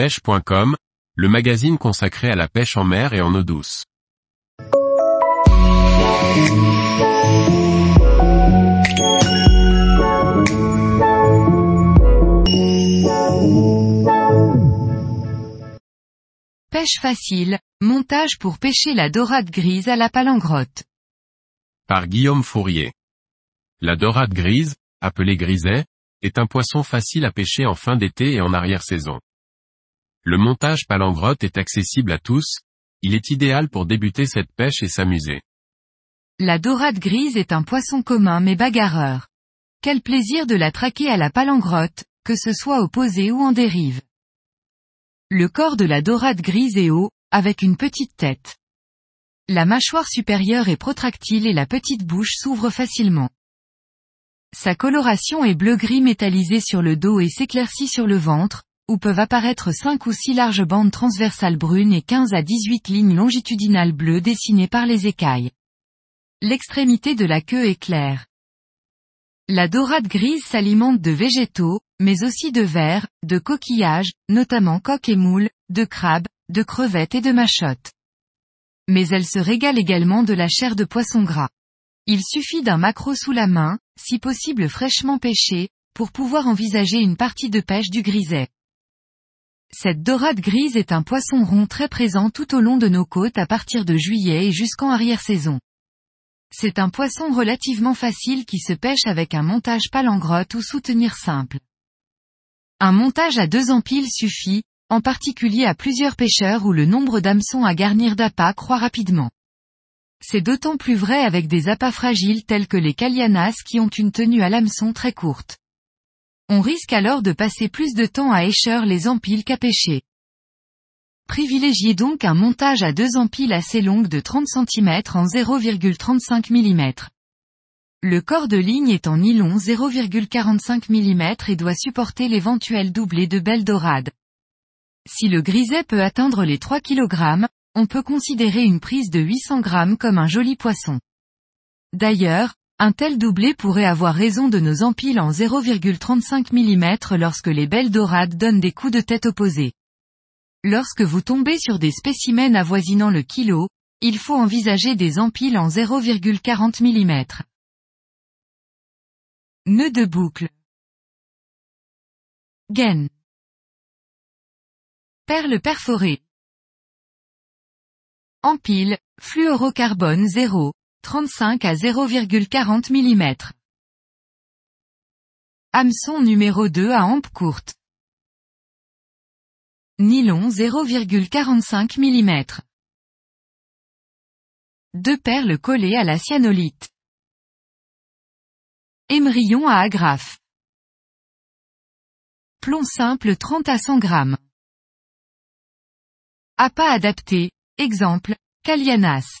pêche.com, le magazine consacré à la pêche en mer et en eau douce. Pêche facile, montage pour pêcher la dorade grise à la palangrotte. Par Guillaume Fourier. La dorade grise, appelée griset, est un poisson facile à pêcher en fin d'été et en arrière-saison. Le montage palangrotte est accessible à tous, il est idéal pour débuter cette pêche et s'amuser. La dorade grise est un poisson commun mais bagarreur. Quel plaisir de la traquer à la palangrotte, que ce soit opposé ou en dérive. Le corps de la dorade grise est haut, avec une petite tête. La mâchoire supérieure est protractile et la petite bouche s'ouvre facilement. Sa coloration est bleu-gris métallisé sur le dos et s'éclaircit sur le ventre, où peuvent apparaître 5 ou 6 larges bandes transversales brunes et 15 à 18 lignes longitudinales bleues dessinées par les écailles. L'extrémité de la queue est claire. La dorade grise s'alimente de végétaux, mais aussi de vers, de coquillages, notamment coques et moules, de crabes, de crevettes et de machottes. Mais elle se régale également de la chair de poisson gras. Il suffit d'un maquereau sous la main, si possible fraîchement pêché, pour pouvoir envisager une partie de pêche du griset. Cette dorade grise est un poisson rond très présent tout au long de nos côtes à partir de juillet et jusqu'en arrière-saison. C'est un poisson relativement facile qui se pêche avec un montage palangrotte ou soutenir simple. Un montage à deux empiles suffit, en particulier à plusieurs pêcheurs où le nombre d'hameçons à garnir d'appâts croît rapidement. C'est d'autant plus vrai avec des appâts fragiles tels que les calianas qui ont une tenue à l'hameçon très courte. On risque alors de passer plus de temps à écheur les empiles qu'à pêcher. Privilégiez donc un montage à deux empiles assez longues de 30 cm en 0,35 mm. Le corps de ligne est en nylon 0,45 mm et doit supporter l'éventuel doublé de belle dorade. Si le griset peut atteindre les 3 kg, on peut considérer une prise de 800 g comme un joli poisson. D'ailleurs, un tel doublé pourrait avoir raison de nos empiles en 0,35 mm lorsque les belles dorades donnent des coups de tête opposés. Lorsque vous tombez sur des spécimens avoisinant le kilo, il faut envisager des empiles en 0,40 mm. Nœud de boucle. Gaine. Perle perforée. Empile, fluorocarbone 0, 35 à 0,40 mm. Hameçon numéro 2 à hampe courte. Nylon 0,45 mm. Deux perles collées à la cyanolite. Émerillon à agrafe. Plomb simple 30 à 100 g. Appât adapté, exemple, Calianas.